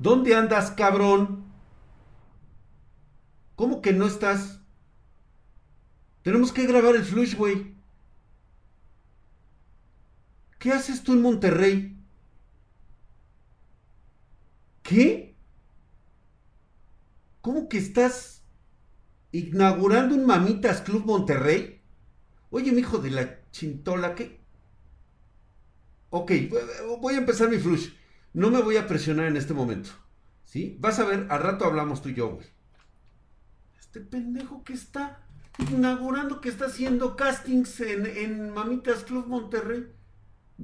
¿Dónde andas, cabrón? ¿Cómo que no estás? Tenemos que grabar el flush, güey. ¿Qué haces tú en Monterrey? ¿Qué? ¿Cómo que estás inaugurando un Mamitas Club Monterrey? Oye, mi hijo de la chintola, ¿qué? Ok, voy a empezar mi flush. No me voy a presionar en este momento. ¿Sí? Vas a ver, al rato hablamos tú y yo, güey. Este pendejo que está inaugurando, que está haciendo castings en, en Mamitas Club Monterrey.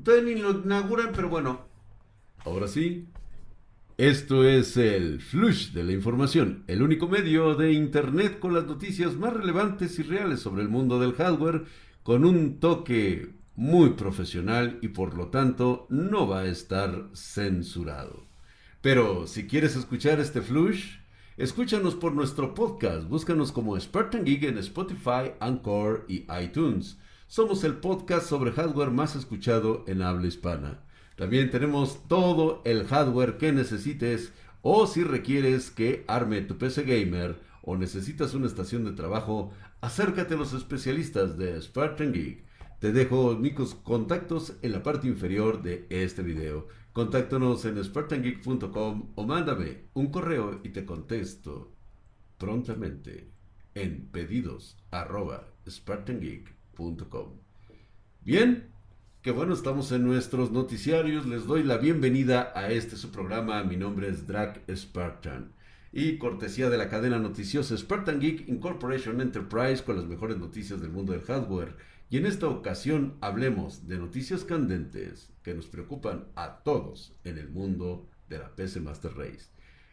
Todavía ni lo inauguran, pero bueno. Ahora sí. Esto es el Flush de la Información, el único medio de Internet con las noticias más relevantes y reales sobre el mundo del hardware, con un toque muy profesional y por lo tanto no va a estar censurado. Pero si quieres escuchar este Flush, escúchanos por nuestro podcast, búscanos como Spartan Geek en Spotify, Anchor y iTunes. Somos el podcast sobre hardware más escuchado en habla hispana. También tenemos todo el hardware que necesites o si requieres que arme tu PC gamer o necesitas una estación de trabajo, acércate a los especialistas de Spartan Geek. Te dejo mis contactos en la parte inferior de este video. Contáctanos en spartangeek.com o mándame un correo y te contesto prontamente en pedidos Bien, que bueno, estamos en nuestros noticiarios. Les doy la bienvenida a este su programa. Mi nombre es Drac Spartan. Y cortesía de la cadena noticiosa Spartan Geek Incorporation Enterprise con las mejores noticias del mundo del hardware. Y en esta ocasión hablemos de noticias candentes que nos preocupan a todos en el mundo de la PC Master Race.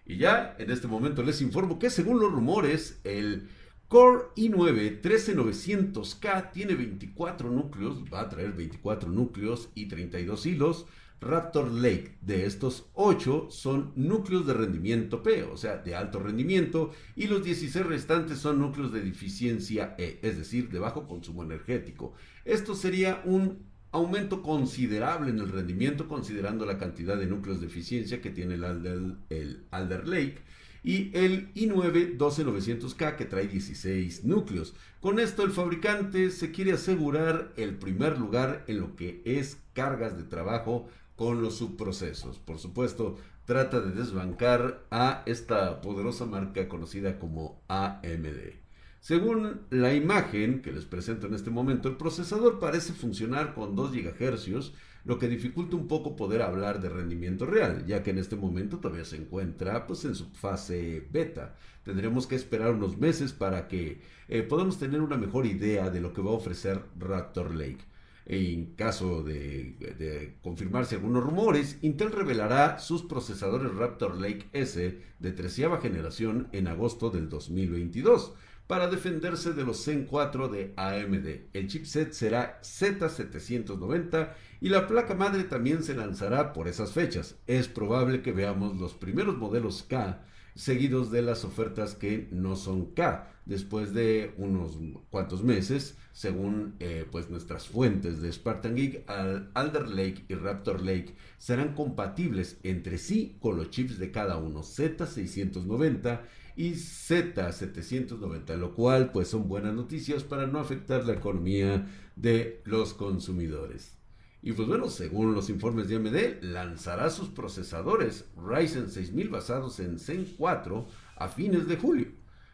Y ya en este momento les informo que según los rumores, el Core i9 13900K tiene 24 núcleos, va a traer 24 núcleos y 32 hilos. Raptor Lake, de estos 8 son núcleos de rendimiento P, o sea, de alto rendimiento, y los 16 restantes son núcleos de deficiencia E, es decir, de bajo consumo energético. Esto sería un aumento considerable en el rendimiento considerando la cantidad de núcleos de eficiencia que tiene el Alder, el Alder Lake y el i9 12900K que trae 16 núcleos. Con esto el fabricante se quiere asegurar el primer lugar en lo que es cargas de trabajo con los subprocesos. Por supuesto, trata de desbancar a esta poderosa marca conocida como AMD. Según la imagen que les presento en este momento, el procesador parece funcionar con 2 GHz lo que dificulta un poco poder hablar de rendimiento real, ya que en este momento todavía se encuentra pues, en su fase beta. Tendremos que esperar unos meses para que eh, podamos tener una mejor idea de lo que va a ofrecer Raptor Lake. En caso de, confirmarse algunos rumores, Intel revelará sus procesadores Raptor Lake S de treceava generación en agosto del 2022 para defenderse de los Zen 4 de AMD. El chipset será Z790 y la placa madre también se lanzará por esas fechas. Es probable que veamos los primeros modelos K seguidos de las ofertas que no son K. Después de unos cuantos meses según eh, pues nuestras fuentes de Spartan Geek Alder Lake y Raptor Lake serán compatibles entre sí con los chips de cada uno Z690 y Z790 lo cual pues son buenas noticias para no afectar la economía de los consumidores y pues bueno, según los informes de AMD, lanzará sus procesadores Ryzen 6000 basados en Zen 4 a fines de julio,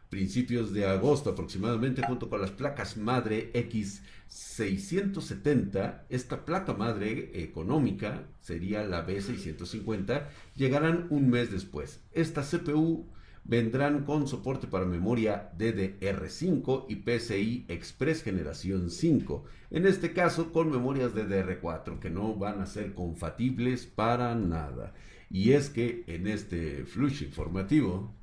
principios de agosto aproximadamente, junto con las placas madre X670. Esta placa madre económica sería la B650, llegarán un mes después. Esta CPU vendrán con soporte para memoria DDR5 y PCI Express generación 5, en este caso con memorias DDR4 que no van a ser compatibles para nada. Y es que en este flush informativo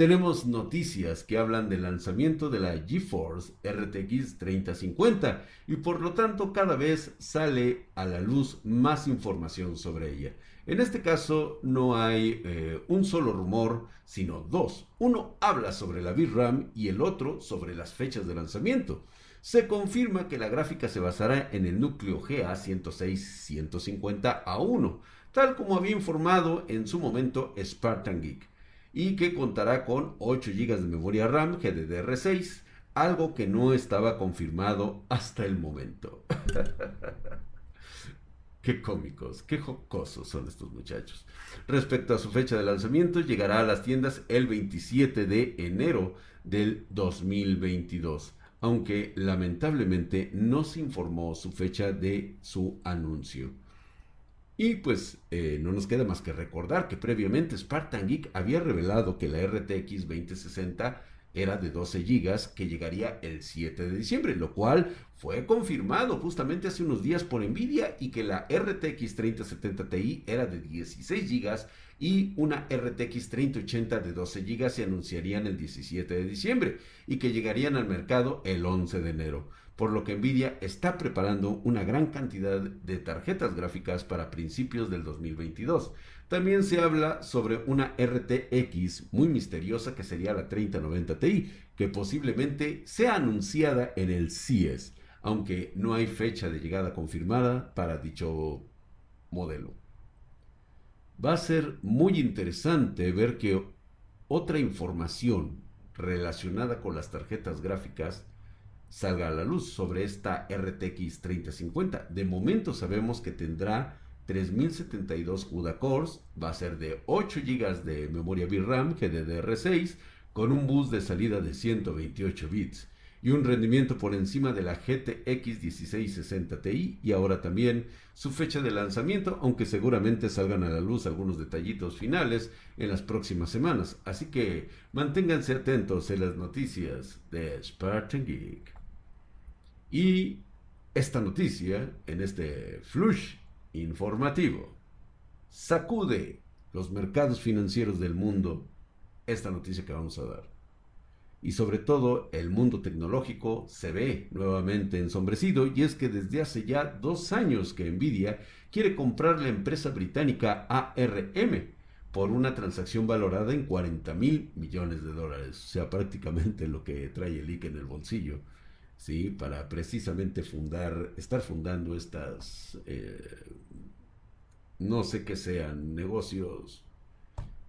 tenemos noticias que hablan del lanzamiento de la GeForce RTX 3050 y por lo tanto cada vez sale a la luz más información sobre ella. En este caso no hay eh, un solo rumor, sino dos. Uno habla sobre la VRAM y el otro sobre las fechas de lanzamiento. Se confirma que la gráfica se basará en el núcleo GA106-150A1, tal como había informado en su momento Spartan Geek, y que contará con 8 GB de memoria RAM GDDR6, algo que no estaba confirmado hasta el momento. Qué cómicos, qué jocosos son estos muchachos. Respecto a su fecha de lanzamiento, llegará a las tiendas el 27 de enero del 2022, aunque lamentablemente no se informó su fecha de su anuncio. Y pues eh, no nos queda más que recordar que previamente Spartan Geek había revelado que la RTX 2060 era de 12 GB que llegaría el 7 de diciembre, lo cual fue confirmado justamente hace unos días por Nvidia y que la RTX 3070 Ti era de 16 GB y una RTX 3080 de 12 GB se anunciarían el 17 de diciembre y que llegarían al mercado el 11 de enero, por lo que Nvidia está preparando una gran cantidad de tarjetas gráficas para principios del 2022. También se habla sobre una RTX muy misteriosa que sería la 3090 Ti, que posiblemente sea anunciada en el CES, aunque no hay fecha de llegada confirmada para dicho modelo. Va a ser muy interesante ver que otra información relacionada con las tarjetas gráficas salga a la luz sobre esta RTX 3050. De momento sabemos que tendrá 3072 CUDA cores, va a ser de 8 GB de memoria VRAM GDDR6 con un bus de salida de 128 bits y un rendimiento por encima de la GTX 1660 Ti y ahora también su fecha de lanzamiento, aunque seguramente salgan a la luz algunos detallitos finales en las próximas semanas, así que manténganse atentos en las noticias de Spartan Geek. Y esta noticia en este flush informativo. Sacude los mercados financieros del mundo esta noticia que vamos a dar. Y sobre todo el mundo tecnológico se ve nuevamente ensombrecido y es que desde hace ya dos años que Nvidia quiere comprar la empresa británica ARM por una transacción valorada en 40 mil millones de dólares, o sea, prácticamente lo que trae el IC en el bolsillo. ¿Sí? para precisamente fundar, estar fundando estas, eh, no sé qué sean, negocios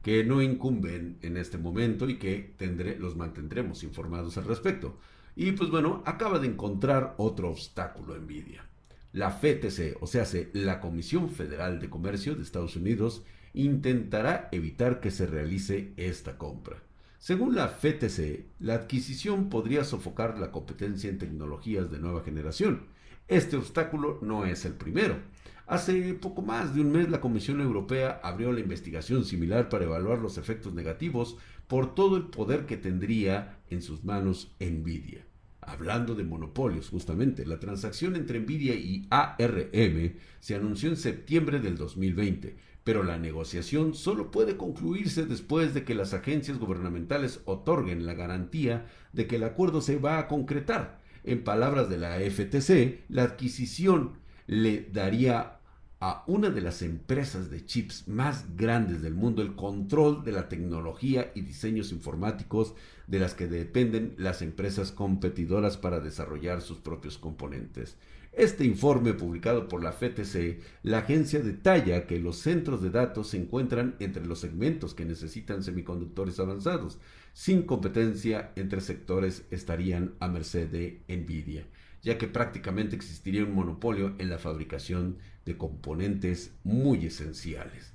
que no incumben en este momento y que tendré, los mantendremos informados al respecto. Y pues bueno, acaba de encontrar otro obstáculo Nvidia. La FTC, o sea, la Comisión Federal de Comercio de Estados Unidos, intentará evitar que se realice esta compra. Según la FTC, la adquisición podría sofocar la competencia en tecnologías de nueva generación. Este obstáculo no es el primero. Hace poco más de un mes la Comisión Europea abrió la investigación similar para evaluar los efectos negativos por todo el poder que tendría en sus manos Nvidia. Hablando de monopolios, justamente, la transacción entre Nvidia y ARM se anunció en septiembre del 2020 pero la negociación solo puede concluirse después de que las agencias gubernamentales otorguen la garantía de que el acuerdo se va a concretar. En palabras de la FTC, la adquisición le daría a una de las empresas de chips más grandes del mundo el control de la tecnología y diseños informáticos de las que dependen las empresas competidoras para desarrollar sus propios componentes. Este informe publicado por la FTC, la agencia detalla que los centros de datos se encuentran entre los segmentos que necesitan semiconductores avanzados. Sin competencia entre sectores estarían a merced de Nvidia, ya que prácticamente existiría un monopolio en la fabricación de componentes muy esenciales.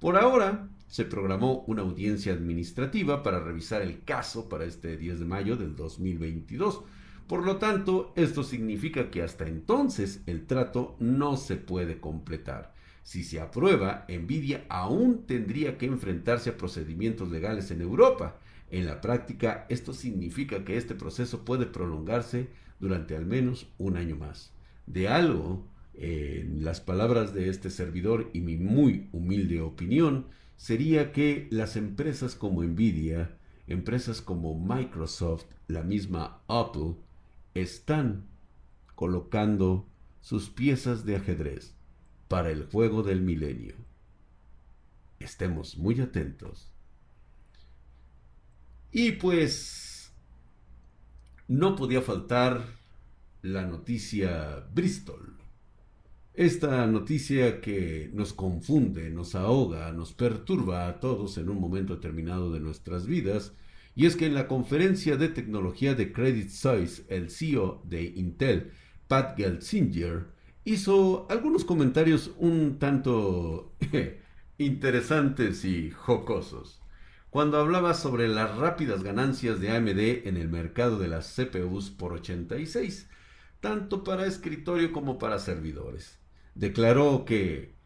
Por ahora, se programó una audiencia administrativa para revisar el caso para este 10 de mayo del 2022 por lo tanto, esto significa que hasta entonces el trato no se puede completar. Si se aprueba, Nvidia aún tendría que enfrentarse a procedimientos legales en Europa. En la práctica, esto significa que este proceso puede prolongarse durante al menos un año más. De algo, en las palabras de este servidor y mi muy humilde opinión, sería que las empresas como Nvidia, empresas como Microsoft, la misma Apple, están colocando sus piezas de ajedrez para el juego del milenio. Estemos muy atentos. Y pues no podía faltar la noticia Bristol. Esta noticia que nos confunde, nos ahoga, nos perturba a todos en un momento determinado de nuestras vidas, y es que en la conferencia de tecnología de Credit Suisse, el CEO de Intel, Pat Gelsinger, hizo algunos comentarios un tanto interesantes y jocosos. Cuando hablaba sobre las rápidas ganancias de AMD en el mercado de las CPUs por 86, tanto para escritorio como para servidores. Declaró que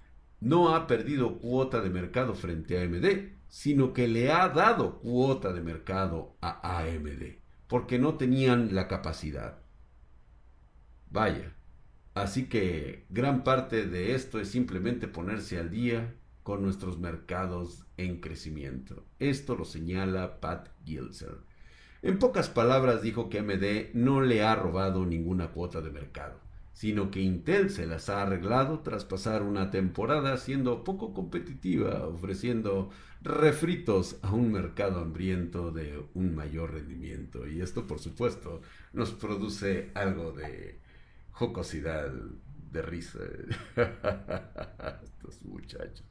no ha perdido cuota de mercado frente a AMD, sino que le ha dado cuota de mercado a AMD, porque no tenían la capacidad. Vaya, así que gran parte de esto es simplemente ponerse al día con nuestros mercados en crecimiento. Esto lo señala Pat Gilser. En pocas palabras dijo que AMD no le ha robado ninguna cuota de mercado, sino que Intel se las ha arreglado tras pasar una temporada siendo poco competitiva, ofreciendo refritos a un mercado hambriento de un mayor rendimiento. Y esto, por supuesto, nos produce algo de jocosidad, de risa. Estos muchachos.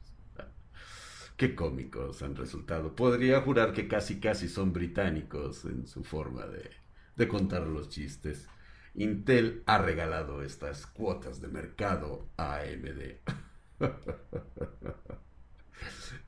Qué cómicos han resultado. Podría jurar que casi casi son británicos en su forma de, de contar los chistes. Intel ha regalado estas cuotas de mercado a AMD.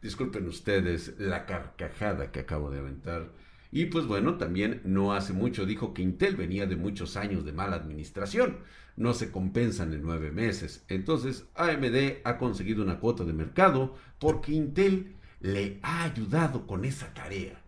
Disculpen ustedes la carcajada que acabo de aventar. Y pues bueno, también no hace mucho dijo que Intel venía de muchos años de mala administración. No se compensan en nueve meses. Entonces AMD ha conseguido una cuota de mercado porque Intel le ha ayudado con esa tarea.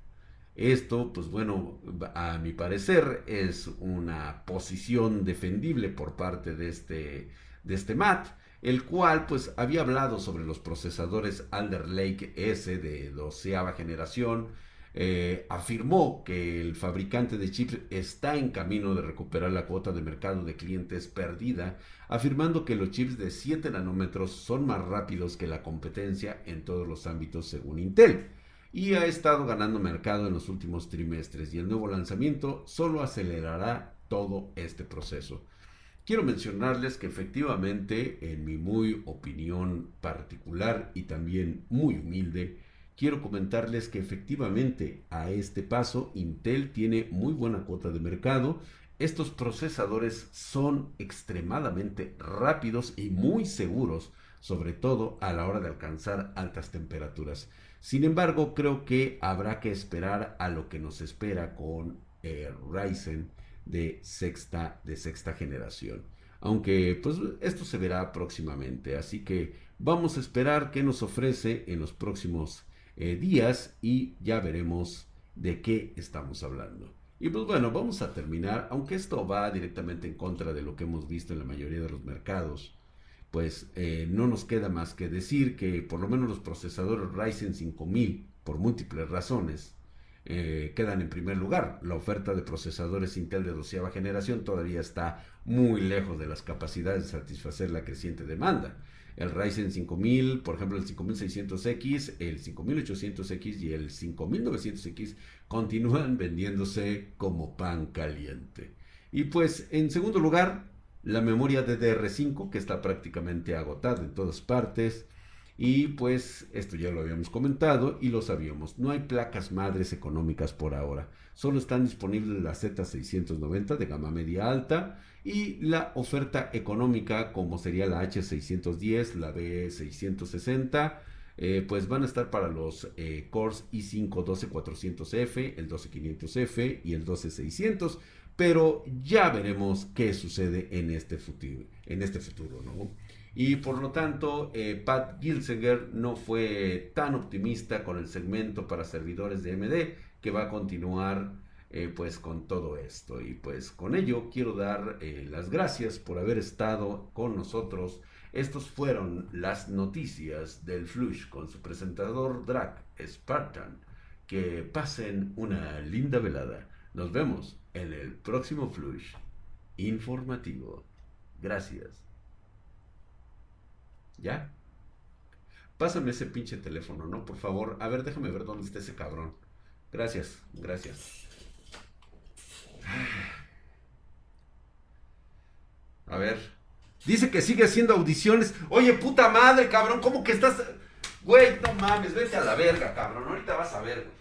Esto, pues bueno, a mi parecer es una posición defendible por parte de este, de este MAT, el cual pues había hablado sobre los procesadores Alder Lake S de doceava generación, eh, afirmó que el fabricante de chips está en camino de recuperar la cuota de mercado de clientes perdida, afirmando que los chips de 7 nanómetros son más rápidos que la competencia en todos los ámbitos según Intel y ha estado ganando mercado en los últimos trimestres y el nuevo lanzamiento solo acelerará todo este proceso. Quiero mencionarles que efectivamente, en mi muy opinión particular y también muy humilde, quiero comentarles que efectivamente a este paso Intel tiene muy buena cuota de mercado. Estos procesadores son extremadamente rápidos y muy seguros, sobre todo a la hora de alcanzar altas temperaturas. Sin embargo, creo que habrá que esperar a lo que nos espera con eh, Ryzen de sexta, de sexta generación. Aunque pues esto se verá próximamente. Así que vamos a esperar qué nos ofrece en los próximos eh, días y ya veremos de qué estamos hablando. Y pues bueno, vamos a terminar, aunque esto va directamente en contra de lo que hemos visto en la mayoría de los mercados pues eh, no nos queda más que decir que por lo menos los procesadores Ryzen 5000, por múltiples razones, eh, quedan en primer lugar. La oferta de procesadores Intel de doceava generación todavía está muy lejos de las capacidades de satisfacer la creciente demanda. El Ryzen 5000, por ejemplo, el 5600X, el 5800X y el 5900X continúan vendiéndose como pan caliente. Y pues, en segundo lugar, la memoria DDR5 que está prácticamente agotada en todas partes. Y pues esto ya lo habíamos comentado y lo sabíamos. No hay placas madres económicas por ahora. Solo están disponibles la Z690 de gama media alta y la oferta económica como sería la H610, la B660. Eh, pues van a estar para los eh, Cores i5 12400F, el 12500F y el 12600 pero ya veremos qué sucede en este futuro, en este futuro ¿no? Y por lo tanto, eh, Pat Gilsinger no fue tan optimista con el segmento para servidores de AMD que va a continuar eh, pues con todo esto. Y pues con ello quiero dar eh, las gracias por haber estado con nosotros. Estos fueron las noticias del Flush con su presentador Drac Spartan. Que pasen una linda velada. Nos vemos en el próximo flush informativo. Gracias. ¿Ya? Pásame ese pinche teléfono, ¿no? Por favor. A ver, déjame ver dónde está ese cabrón. Gracias, gracias. A ver. Dice que sigue haciendo audiciones. Oye, puta madre, cabrón, ¿cómo que estás...? Güey, no mames, vete a la verga, cabrón. Ahorita vas a ver, güey.